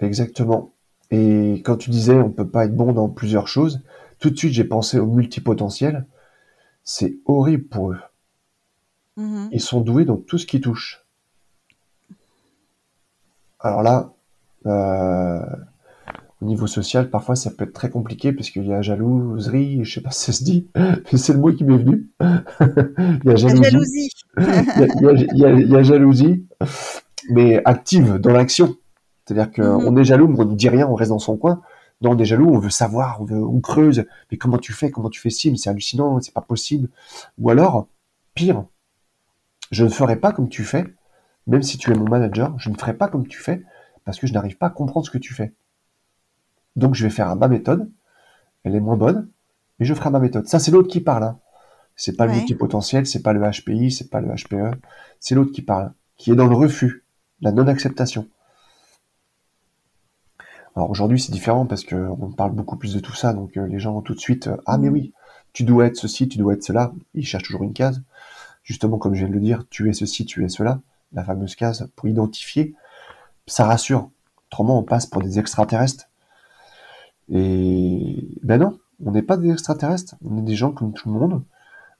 Exactement. Et quand tu disais on peut pas être bon dans plusieurs choses, tout de suite j'ai pensé au multipotentiel. C'est horrible pour eux. Mhm. Ils sont doués dans tout ce qui touche. Alors là, euh, au niveau social, parfois ça peut être très compliqué parce qu'il y a jalouserie, je sais pas si ça se dit, [LAUGHS] mais c'est le mot qui m'est venu. [LAUGHS] il y a jalousie, y a, il y a jalousie, mais active dans l'action. C'est-à-dire qu'on Mhm. est jaloux, mais on ne dit rien, on reste dans son coin. On est jaloux, on veut savoir, on, veut, on creuse. Mais comment tu fais? Comment tu fais ci? Mais c'est hallucinant, c'est pas possible. Ou alors, pire, je ne ferai pas comme tu fais, même si tu es mon manager, je ne ferai pas comme tu fais, parce que je n'arrive pas à comprendre ce que tu fais. Donc je vais faire ma méthode, elle est moins bonne, mais je ferai ma méthode. Ça, c'est l'autre qui parle. Hein. C'est pas le Ouais. multipotentiel, c'est pas le HPI, c'est pas le HPE, c'est l'autre qui parle, qui est dans le refus, la non-acceptation. Alors aujourd'hui, c'est différent parce que on parle beaucoup plus de tout ça, donc euh, les gens tout de suite, euh, ah mais Mhm. oui, tu dois être ceci, tu dois être cela. Ils cherchent toujours une case. Justement, comme je viens de le dire, tu es ceci, tu es cela, la fameuse case pour identifier. Ça rassure. Autrement, on passe pour des extraterrestres. Et ben non, on n'est pas des extraterrestres. On est des gens comme tout le monde,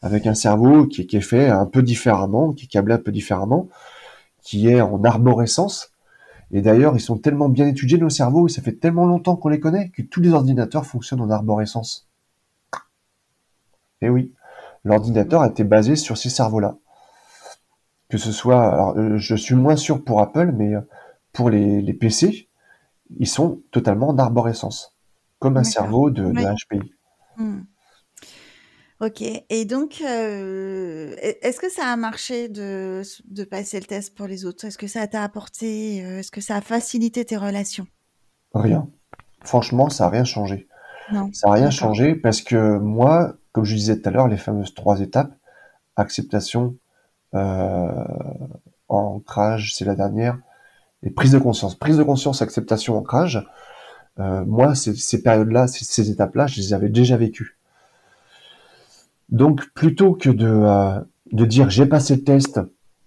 avec un cerveau qui, qui est fait un peu différemment, qui est câblé un peu différemment, qui est en arborescence. Et d'ailleurs, ils sont tellement bien étudiés, nos cerveaux, et ça fait tellement longtemps qu'on les connaît, que tous les ordinateurs fonctionnent en arborescence. Et oui, l'ordinateur a été basé sur ces cerveaux-là. Que ce soit, alors, euh, je suis moins sûr pour Apple, mais euh, pour les, les PC, ils sont totalement en arborescence, comme un cerveau de. HPI. Hmm. Ok. Et donc, euh, est-ce que ça a marché de, de passer le test pour les autres? Est-ce que ça t'a apporté euh, Est-ce que ça a facilité tes relations? Rien. Franchement, ça n'a rien changé. Non. Ça n'a rien changé parce que moi, comme je disais tout à l'heure, les fameuses trois étapes, acceptation, euh, ancrage, c'est la dernière, et prise de conscience. Prise de conscience, acceptation, ancrage. Euh, moi, ces, ces périodes-là, ces, ces étapes-là, je les avais déjà vécues. Donc, plutôt que de, euh, de dire j'ai passé le test,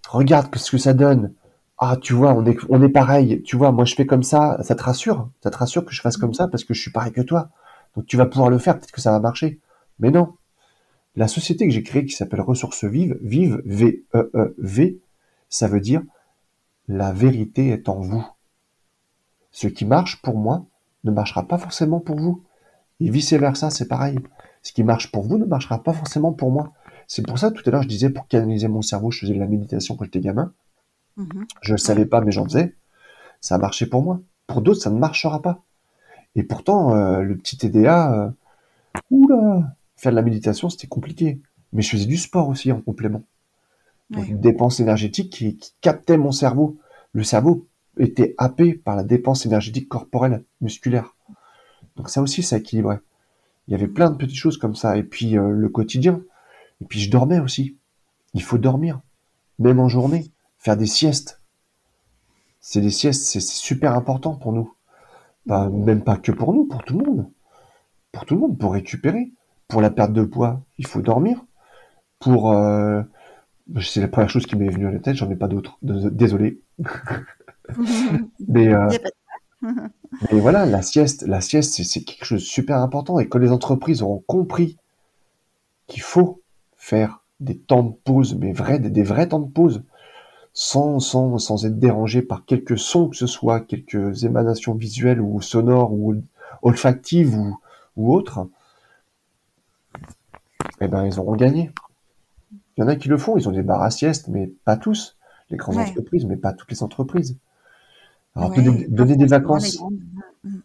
regarde ce que ça donne. Ah, tu vois, on est, on est pareil. Tu vois, moi je fais comme ça, ça te rassure. Ça te rassure que je fasse comme ça parce que je suis pareil que toi. Donc tu vas pouvoir le faire, peut-être que ça va marcher. Mais non. La société que j'ai créée qui s'appelle Ressources Vives, Vive, V-E-E-V, ça veut dire la vérité est en vous. Ce qui marche pour moi ne marchera pas forcément pour vous. Et vice versa, c'est pareil. Ce qui marche pour vous ne marchera pas forcément pour moi. C'est pour ça, tout à l'heure, je disais, pour canaliser mon cerveau, je faisais de la méditation quand j'étais gamin. Mhm. Je ne savais pas, mais j'en faisais. Ça a marché pour moi. Pour d'autres, ça ne marchera pas. Et pourtant, euh, le petit TDA, euh, oula, faire de la méditation, c'était compliqué. Mais je faisais du sport aussi en complément. Donc, Ouais. une dépense énergétique qui, qui captait mon cerveau. Le cerveau était happé par la dépense énergétique corporelle, musculaire. Donc ça aussi, ça équilibrait. Il y avait plein de petites choses comme ça. Et puis euh, le quotidien. Et puis je dormais aussi. Il faut dormir, même en journée, faire des siestes. C'est des siestes, c'est super important pour nous. Pas- même pas que pour nous, pour tout le monde. Pour tout le monde, pour récupérer. Pour la perte de poids, il faut dormir. Pour, euh, c'est la première chose qui m'est venue à la tête, j'en ai pas d'autres. Dés- Désolé. [LAUGHS] Mais, euh, mais voilà, la sieste, la sieste, c'est- quelque chose de super important. Et quand les entreprises auront compris qu'il faut faire des temps de pause, mais vrais, des, des vrais temps de pause, sans, sans, sans être dérangé par quelques sons que ce soit, quelques émanations visuelles ou sonores ou, olfactives ou, ou autres, eh ben, ils auront gagné. Il y en a qui le font, ils ont des bars à sieste, mais pas tous. Les grandes Ouais. entreprises, mais pas toutes les entreprises. Alors, Ouais, donner, des vacances, grandes. Mm.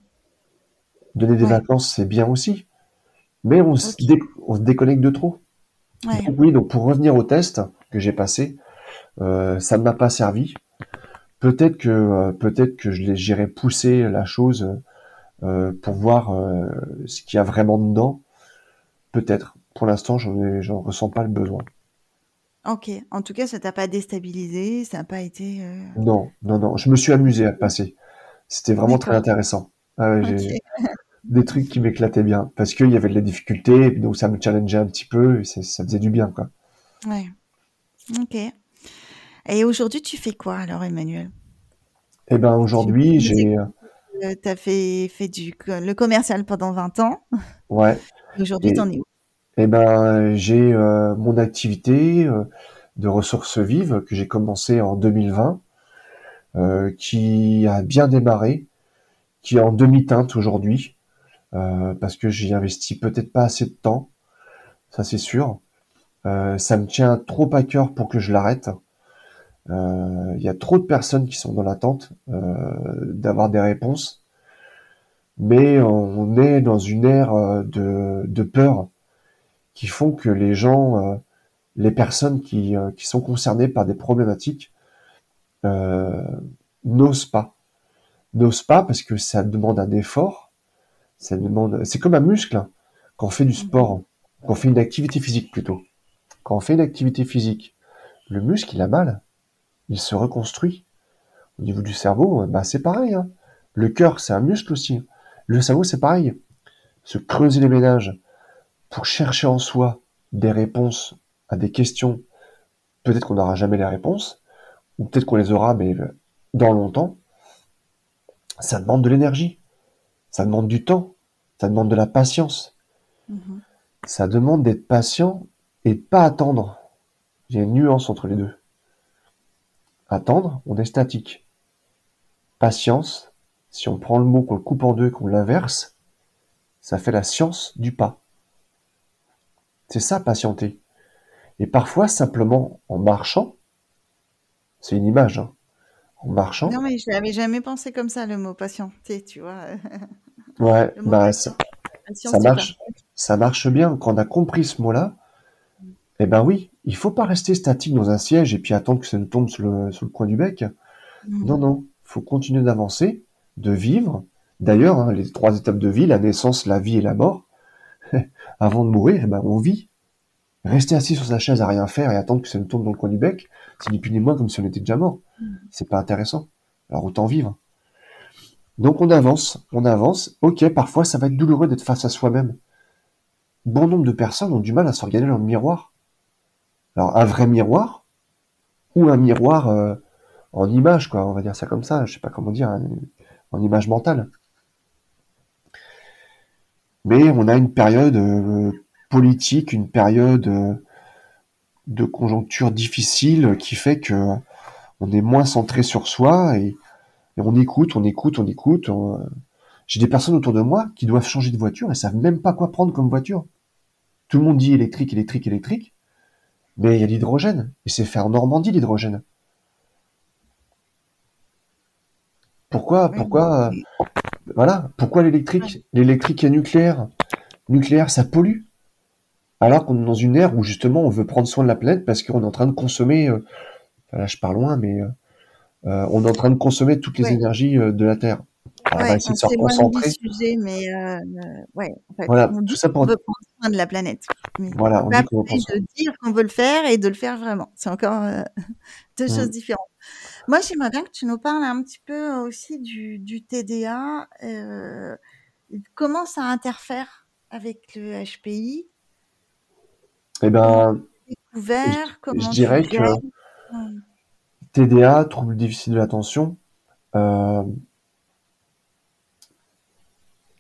donner des Ouais. vacances, c'est bien aussi. Mais on se, Ok. dé- on se déconnecte de trop. Ouais. Donc oui, donc pour revenir au test que j'ai passé, euh, ça ne m'a pas servi. Peut-être que euh, peut-être que je j'irai pousser la chose euh, pour voir euh, ce qu'il y a vraiment dedans. Peut-être. Pour l'instant, j'en ai- j'en ressens pas le besoin. Ok. En tout cas, ça t'a pas déstabilisé, ça n'a pas été. euh, Non, non, non. Je me suis amusé à passer. C'était vraiment très intéressant. Ah ouais, [LAUGHS] des trucs qui m'éclataient bien parce qu'il y avait de la difficulté, donc ça me challengeait un petit peu, et ça faisait du bien, quoi. Ouais. Ok. Et aujourd'hui, tu fais quoi alors, Emmanuel? Et ben Tu aujourd'hui, tu j'ai, as fait, fait du, le commercial pendant 20 ans. ouais. Aujourd'hui, t'en es où? Eh ben, j'ai euh, mon activité euh, de ressources vives que j'ai commencé en 2020, euh, qui a bien démarré, qui est en demi-teinte aujourd'hui, euh, parce que j'y investis peut-être pas assez de temps, ça c'est sûr. Euh, ça me tient trop à cœur pour que je l'arrête. Euh, Il y a trop de personnes qui sont dans l'attente euh, d'avoir des réponses, mais on est dans une ère euh, de, de peur qui font que les gens, euh, les personnes qui, euh, qui sont concernées par des problématiques euh, n'osent pas. N'osent pas parce que ça demande un effort, ça demande, c'est comme un muscle hein. quand on fait du sport, quand on fait une activité physique plutôt. Quand on fait une activité physique, le muscle il a mal, il se reconstruit. Au niveau du cerveau, bah c'est pareil. hein. Le cœur c'est un muscle aussi. Le cerveau c'est pareil. Se creuser les ménages, pour chercher en soi des réponses à des questions, peut-être qu'on n'aura jamais les réponses, ou peut-être qu'on les aura, mais dans longtemps, ça demande de l'énergie, ça demande du temps, ça demande de la patience, Mhm. ça demande d'être patient et de pas attendre. Il y a une nuance entre les deux. Attendre, on est statique. Patience, si on prend le mot, qu'on le coupe en deux et qu'on l'inverse, ça fait la science du pas. C'est ça, patienter. Et parfois, simplement en marchant, c'est une image, hein, en marchant, Non, mais je n'avais jamais pensé comme ça, le mot patienter, tu vois. [LAUGHS] ouais, bah, ça, marche, ça marche bien. Quand on a compris ce mot-là, eh ben oui, il faut pas rester statique dans un siège et puis attendre que ça nous tombe sur le, sur le coin du bec. Mhm. Non, non, faut continuer d'avancer, de vivre. D'ailleurs, hein, les trois étapes de vie, la naissance, la vie et la mort, [LAUGHS] avant de mourir, eh ben, on vit. Rester assis sur sa chaise à rien faire et attendre que ça nous tombe dans le coin du bec, c'est ni plus ni moins comme si on était déjà mort. C'est pas intéressant. Alors autant vivre. Donc on avance, on avance. Ok, parfois ça va être douloureux d'être face à soi-même. Bon nombre de personnes ont du mal à se regarder dans le miroir. Alors un vrai miroir ou un miroir euh, en image, quoi, on va dire ça comme ça, je sais pas comment dire, hein, en image mentale. Mais on a une période euh, politique, une période euh, de conjoncture difficile qui fait que on est moins centré sur soi et, on écoute, on écoute, on écoute. J'ai des personnes autour de moi qui doivent changer de voiture et savent même pas quoi prendre comme voiture. Tout le monde dit électrique, électrique, électrique, mais il y a l'hydrogène et c'est fait en Normandie l'hydrogène. Pourquoi, pourquoi, euh, voilà, pourquoi l'électrique, l'électrique et nucléaire, nucléaire ça pollue, alors qu'on est dans une ère où justement on veut prendre soin de la planète parce qu'on est en train de consommer, euh, là je pars loin, mais euh, euh, on est en train de consommer toutes les Ouais. énergies de la Terre. Alors, on va essayer on de se sujet, mais ouais, en fait, Voilà, on tout ça pour, veut prendre soin de la planète, mais voilà, on pas dit qu'on veut pareil prendre soin. de dire qu'on veut le faire et de le faire vraiment. C'est encore [LAUGHS] deux choses Mm. différentes. Moi, j'aimerais bien que tu nous parles un petit peu aussi du, du TDA, euh, comment ça interfère avec le HPI, Eh ben, je, découvert, je dirais que. TDA, trouble difficile de l'attention, euh,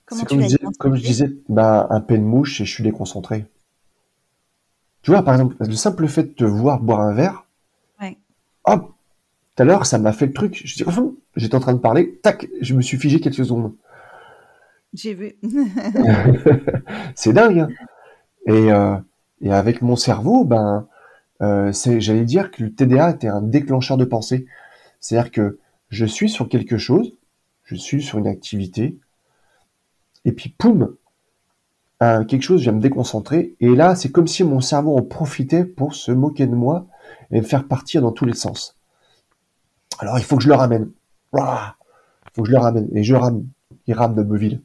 comme je l'as disais, comme je disais, bah, un peu de mouche et je suis déconcentré. Tu vois, par exemple, le simple fait de te voir boire un verre, Ouais. hop, tout à l'heure, ça m'a fait le truc. Je dis, j'étais en train de parler, tac, je me suis figé quelques secondes. j'ai vu. [LAUGHS] c'est dingue. Hein. et, euh, et avec mon cerveau, ben, euh, c'est, j'allais dire que le TDA était un déclencheur de pensée. C'est-à-dire que je suis sur quelque chose, je suis sur une activité, et puis poum, euh, quelque chose vient me déconcentrer, et là, c'est comme si mon cerveau en profitait pour se moquer de moi et me faire partir dans tous les sens. Alors, il faut que je le ramène. Il faut que je le ramène. Et je rame. Il rame de Meuville.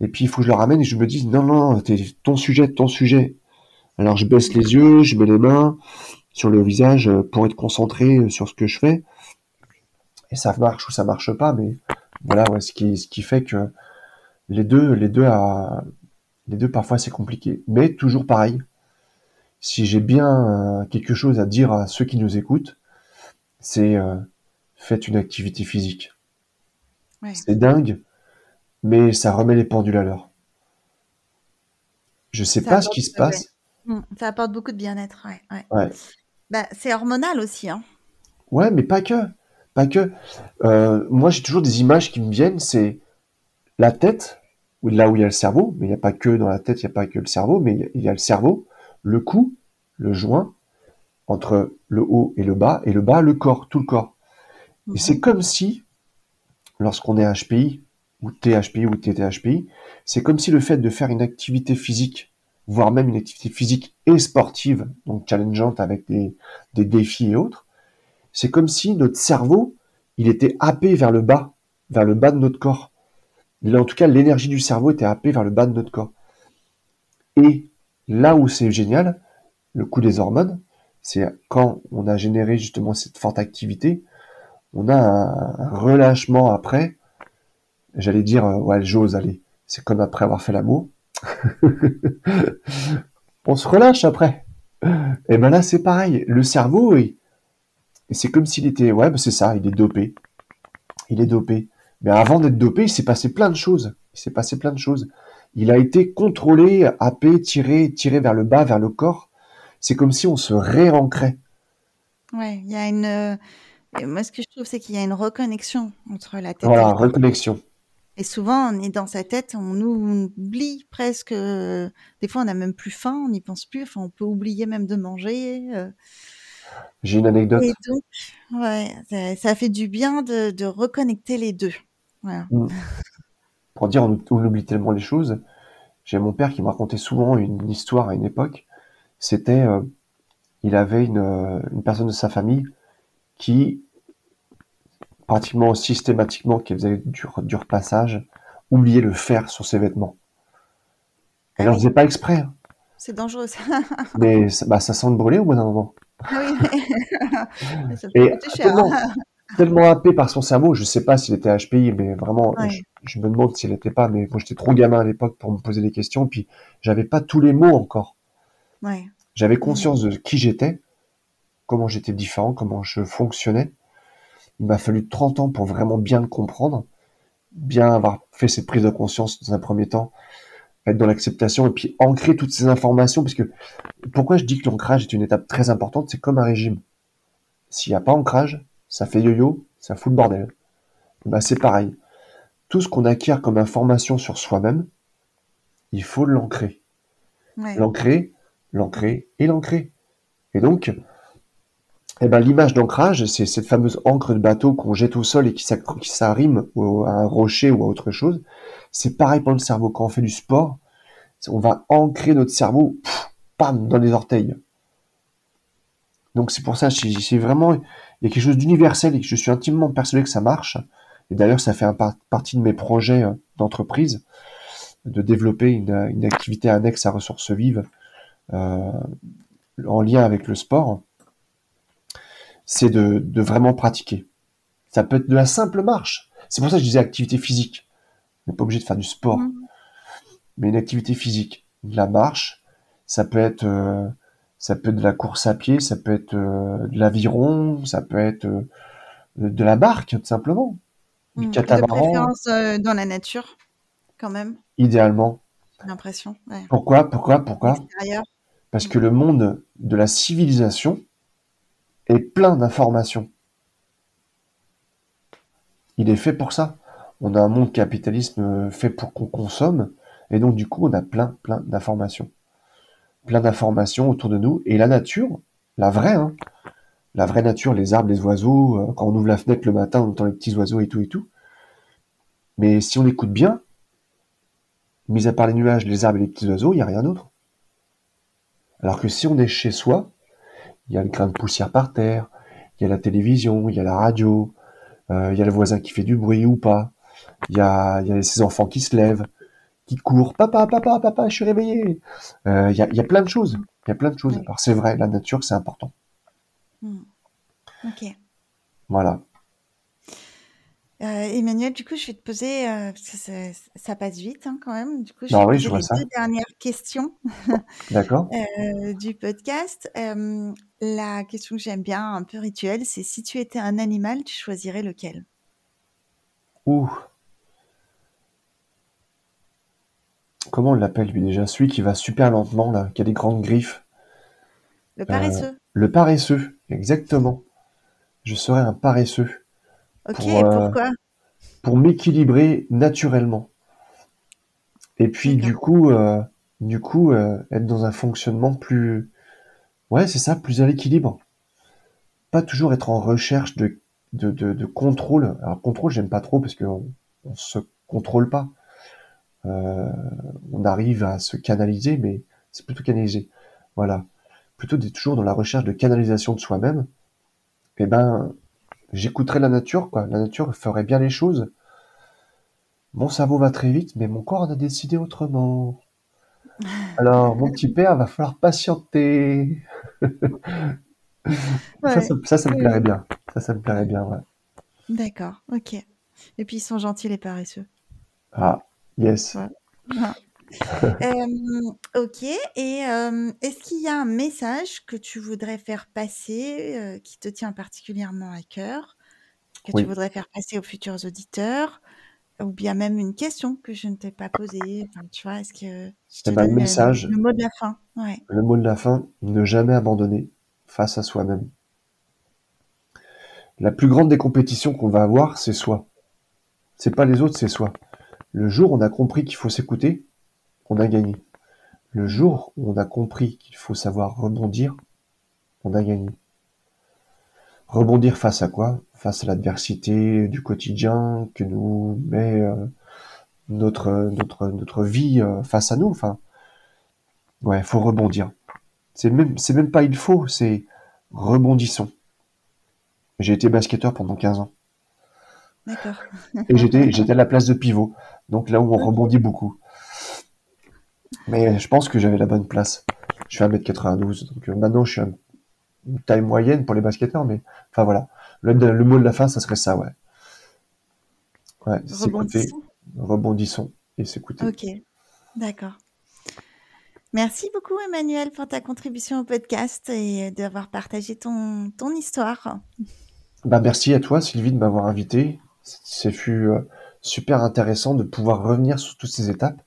Et puis, il faut que je le ramène et je me dis, non, non, t'es ton sujet, ton sujet. Alors, je baisse les yeux, je mets les mains sur le visage pour être concentré sur ce que je fais. Et ça marche ou ça marche pas, mais voilà, ce qui, fait que à, les deux parfois c'est compliqué. Mais toujours pareil. Si j'ai bien euh, quelque chose à dire à ceux qui nous écoutent, c'est euh, faites une activité physique. C'est dingue, mais ça remet les pendules à l'heure. Je sais pas ce qui se passe. Mmh, ça apporte beaucoup de bien-être, ouais. Bah, c'est hormonal aussi, hein. Ouais, mais pas que. Pas que. Euh, moi, j'ai toujours des images qui me viennent, c'est la tête, là où il y a le cerveau, mais il n'y a pas que dans la tête, il n'y a pas que le cerveau, mais il y a le cerveau, le cou, le joint, entre le haut et le bas, et le bas, le corps, tout le corps. Et c'est mhm. comme si, lorsqu'on est HPI, ou THPI ou TTHPI, c'est comme si le fait de faire une activité physique, voire même une activité physique et sportive, donc challengeante avec des, des défis et autres, c'est comme si notre cerveau, il était happé vers le bas, vers le bas de notre corps. En tout cas, l'énergie du cerveau était happée vers le bas de notre corps. Et là où c'est génial, le coup des hormones, c'est quand on a généré justement cette forte activité, on a un, relâchement après. J'allais dire, euh, ouais, j'ose aller. C'est comme après avoir fait l'amour. [LAUGHS] on se relâche après. Et ben là, c'est pareil. Le cerveau, c'est comme s'il était, ouais, ben c'est ça, il est dopé. Il est dopé. Mais avant d'être dopé, il s'est passé plein de choses. Il s'est passé plein de choses. Il a été contrôlé, happé, tiré, tiré vers le bas, vers le corps. C'est comme si on se réancrait. Ouais, il y a une. Euh, moi, ce que je trouve, c'est qu'il y a une reconnexion entre la tête. Voilà, reconnexion. Et souvent, on est dans sa tête, on oublie presque. Des fois, on n'a même plus faim, on n'y pense plus. Enfin, on peut oublier même de manger. Euh. J'ai une anecdote. Et donc, ouais, ça, fait du bien de reconnecter les deux. Mm. Pour dire, on, oublie tellement les choses. J'ai mon père qui me racontait souvent une, histoire à une époque. C'était, euh, il avait euh, une, personne de sa famille qui, pratiquement systématiquement, qui faisait du, du repassage, oubliait le fer sur ses vêtements. Elle n'en faisait pas exprès. Hein. C'est dangereux ça. [LAUGHS] Mais bah, ça sent le brûler au bout d'un moment. Ah oui, [LAUGHS] ça peut coûter cher. Hein tellement happé par son cerveau, je sais pas s'il était HPI, mais vraiment, je, me demande s'il n'était pas, mais moi j'étais trop gamin à l'époque pour me poser des questions, puis j'avais pas tous les mots encore. J'avais conscience de qui j'étais, comment j'étais différent, comment je fonctionnais. Il m'a fallu 30 ans pour vraiment bien le comprendre, bien avoir fait cette prise de conscience dans un premier temps, être dans l'acceptation et puis ancrer toutes ces informations, parce que pourquoi je dis que l'ancrage est une étape très importante, c'est comme un régime. S'il n'y a pas ancrage, ça fait yo-yo, ça fout le bordel. Bah, c'est pareil. Tout ce qu'on acquiert comme information sur soi-même, il faut l'ancrer. L'ancrer, l'ancrer et l'ancrer. Et donc, eh ben, l'image d'ancrage, c'est cette fameuse encre de bateau qu'on jette au sol et qui s'arrime à un rocher ou à autre chose. C'est pareil pour le cerveau. Quand on fait du sport, on va ancrer notre cerveau, pam, dans les orteils. Donc c'est pour ça, c'est vraiment, il y a quelque chose d'universel et que je suis intimement persuadé que ça marche. Et d'ailleurs, ça fait un partie de mes projets euh, d'entreprise de développer une, activité annexe à ressources vives euh, en lien avec le sport. C'est de, vraiment pratiquer. Ça peut être de la simple marche. C'est pour ça que je disais activité physique. On n'est pas obligé de faire du sport, mmh. mais une activité physique, de la marche. Ça peut être euh, ça peut être de la course à pied, ça peut être euh, de l'aviron, ça peut être euh, de la barque, tout simplement. Du mmh, catamaran. De préférence euh, dans la nature, quand même. Idéalement. L'impression. Pourquoi Pourquoi Pourquoi? Parce que le monde de la civilisation est plein d'informations. Il est fait pour ça. On a un monde capitalisme fait pour qu'on consomme, et donc du coup, on a plein, plein d'informations. Plein d'informations autour de nous, et la nature, la vraie, hein, la vraie nature, les arbres, les oiseaux, euh, quand on ouvre la fenêtre le matin, on entend les petits oiseaux et tout et tout. Mais si on écoute bien, mis à part les nuages, les arbres et les petits oiseaux, il n'y a rien d'autre. Alors que si on est chez soi, il y a le grain de poussière par terre, il y a la télévision, il y a la radio, euh, il y a le voisin qui fait du bruit ou pas, il y a, il y a ses enfants qui se lèvent, qui courent, papa, papa, papa, je suis réveillé. Euh, il, y a, il y a plein de choses. Il y a plein de choses. Alors c'est vrai, la nature, c'est important. Hmm. Ok. Voilà. Euh, Emmanuel, du coup, je vais te poser, euh, parce que ça, passe vite hein, quand même. Du coup, je vais oui, te poser les deux dernières questions [LAUGHS] D'accord. euh, du podcast. Euh, la question que j'aime bien, un peu rituelle, c'est si tu étais un animal, tu choisirais lequel? Ouh. Comment on l'appelle lui déjà? Celui qui va super lentement, là, qui a des grandes griffes. Le paresseux. Le paresseux, exactement. Je serais un paresseux. Ok, pour, euh, pourquoi? pour m'équilibrer naturellement. Et puis du coup, euh, du coup, euh, être dans un fonctionnement plus, ouais, c'est ça, plus à l'équilibre. Pas toujours être en recherche de, de, de, de contrôle. Alors contrôle, j'aime pas trop parce qu'on on se contrôle pas. Euh, on arrive à se canaliser, mais c'est plutôt canaliser. Voilà. Plutôt d'être toujours dans la recherche de canalisation de soi-même. Eh ben, j'écouterais la nature, quoi. La nature ferait bien les choses. Mon cerveau va très vite, mais mon corps en a décidé autrement. [LAUGHS] Alors, mon petit père, va falloir patienter. [LAUGHS] Ça, Ouais. ça, ça, ça me plairait bien. Ça, ça me plairait bien, ouais. D'accord, ok. Et puis ils sont gentils les paresseux. Ah, yes. [LAUGHS] Euh, ok. Et euh, est-ce qu'il y a un message que tu voudrais faire passer, euh, qui te tient particulièrement à cœur, que tu voudrais faire passer aux futurs auditeurs, ou bien même une question que je ne t'ai pas posée? Enfin, tu vois, est-ce que je Eh te ben, le donne le, message, le mot de la fin? Ouais. le mot de la fin, ne jamais abandonner face à soi-même. La plus grande des compétitions qu'on va avoir, c'est soi. C'est pas les autres, c'est soi. Le jour où on a compris qu'il faut s'écouter, on a gagné. Le jour où on a compris qu'il faut savoir rebondir, on a gagné. Rebondir face à quoi? Face à l'adversité du quotidien que nous met euh, notre notre notre vie euh, face à nous. Enfin, ouais, faut rebondir. C'est même c'est même pas il faut, c'est rebondissons. J'ai été basketteur pendant 15 ans D'accord. et j'étais j'étais à la place de pivot, donc là où on rebondit beaucoup. Mais je pense que j'avais la bonne place. Je fais 1m92, donc euh, maintenant je suis un- une taille moyenne pour les basketteurs, mais enfin voilà. Le, le mot de la fin, ça serait ça, ouais. Ouais, s'écouter, Rebondissons. rebondissons et s'écouter. Ok. D'accord. Merci beaucoup, Emmanuel, pour ta contribution au podcast et d'avoir partagé ton, ton histoire. Bah merci à toi, Sylvie, de m'avoir invité. C'est fut euh, super intéressant de pouvoir revenir sur toutes ces étapes.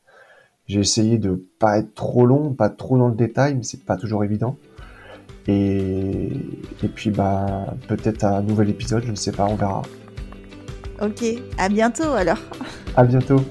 J'ai essayé de pas être trop long, pas trop dans le détail, mais c'est pas toujours évident. Et, et puis bah peut-être un nouvel épisode, je ne sais pas, on verra. Ok, à bientôt alors. À bientôt.